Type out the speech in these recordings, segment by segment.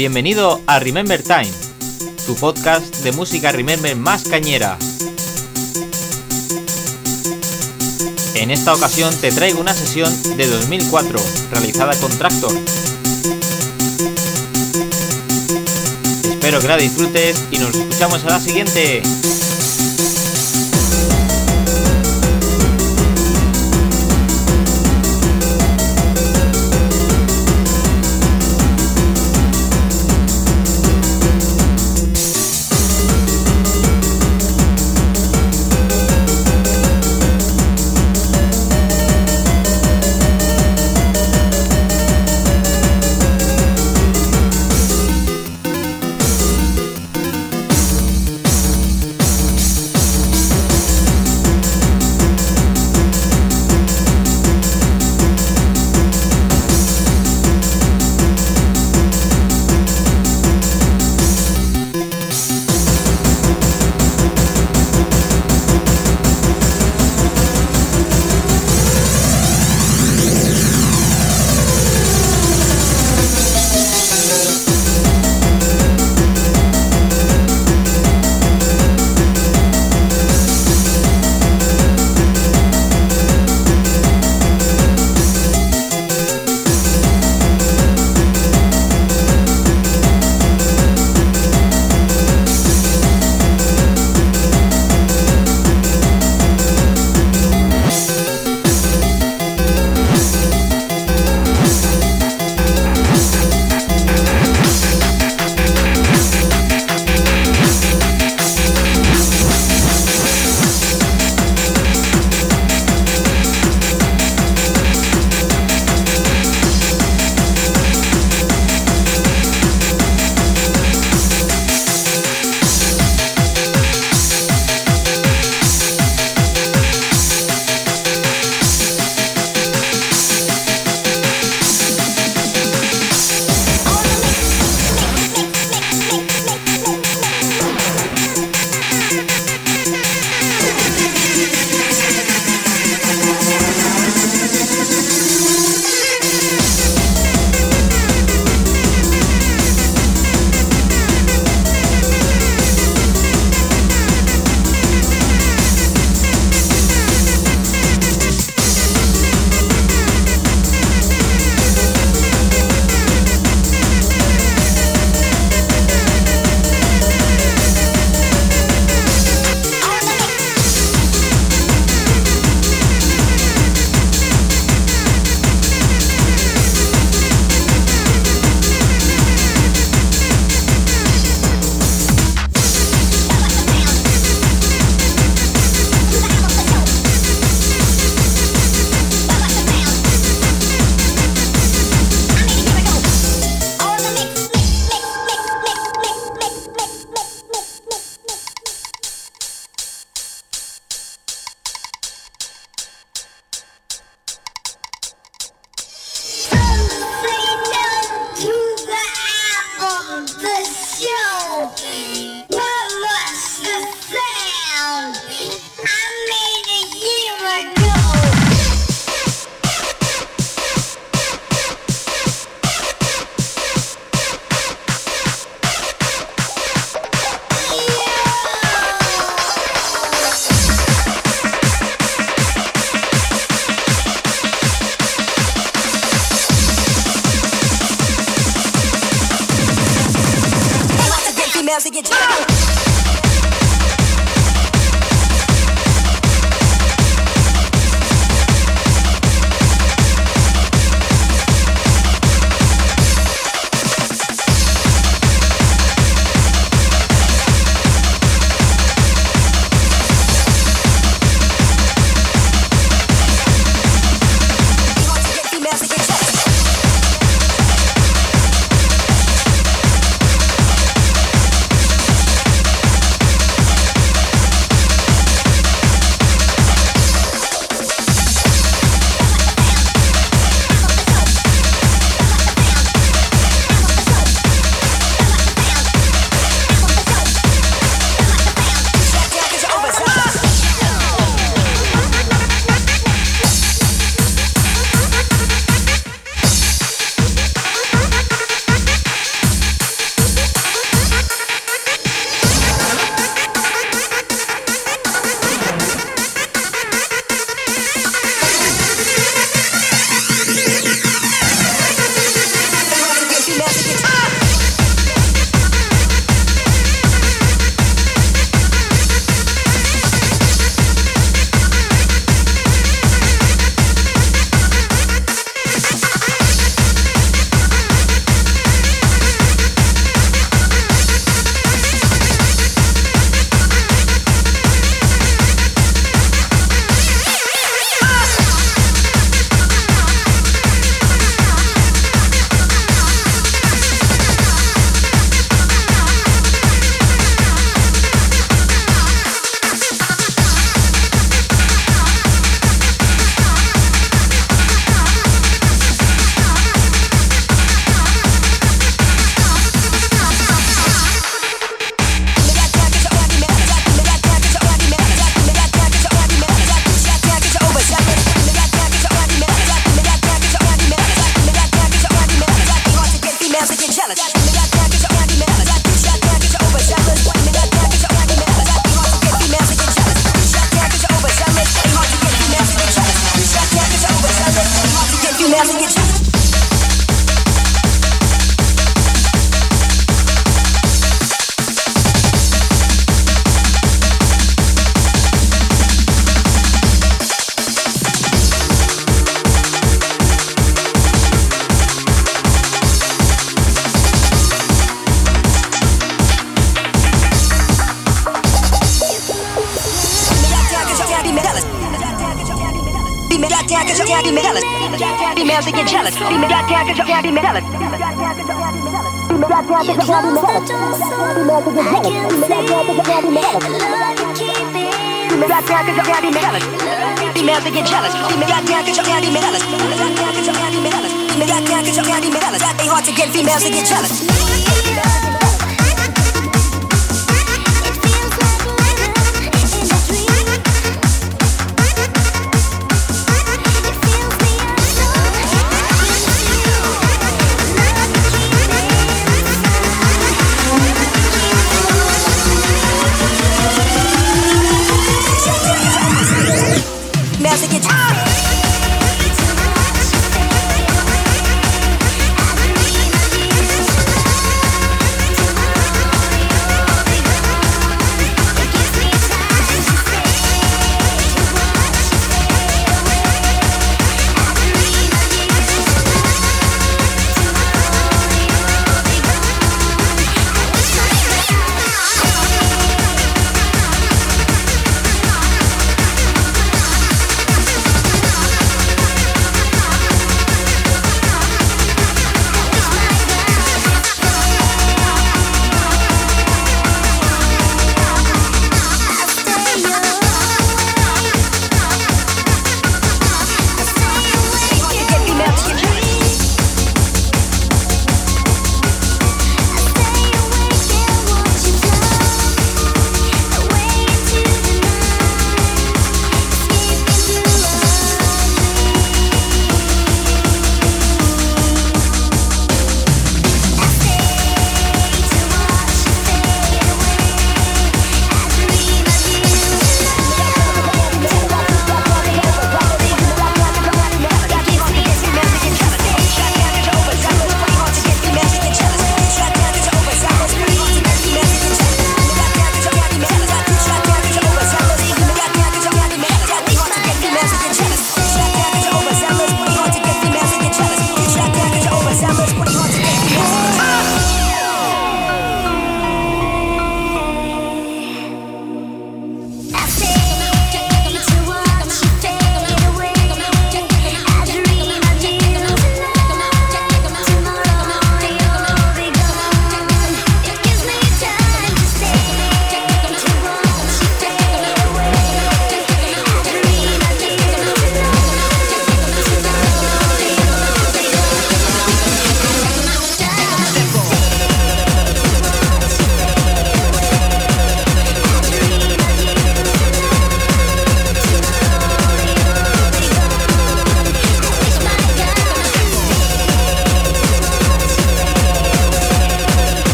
Bienvenido a Remember Time, tu podcast de música Remember más cañera. En esta ocasión te traigo una sesión de 2004 realizada con Tractor. Espero que la disfrutes y nos escuchamos a la siguiente.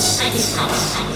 Status. Status.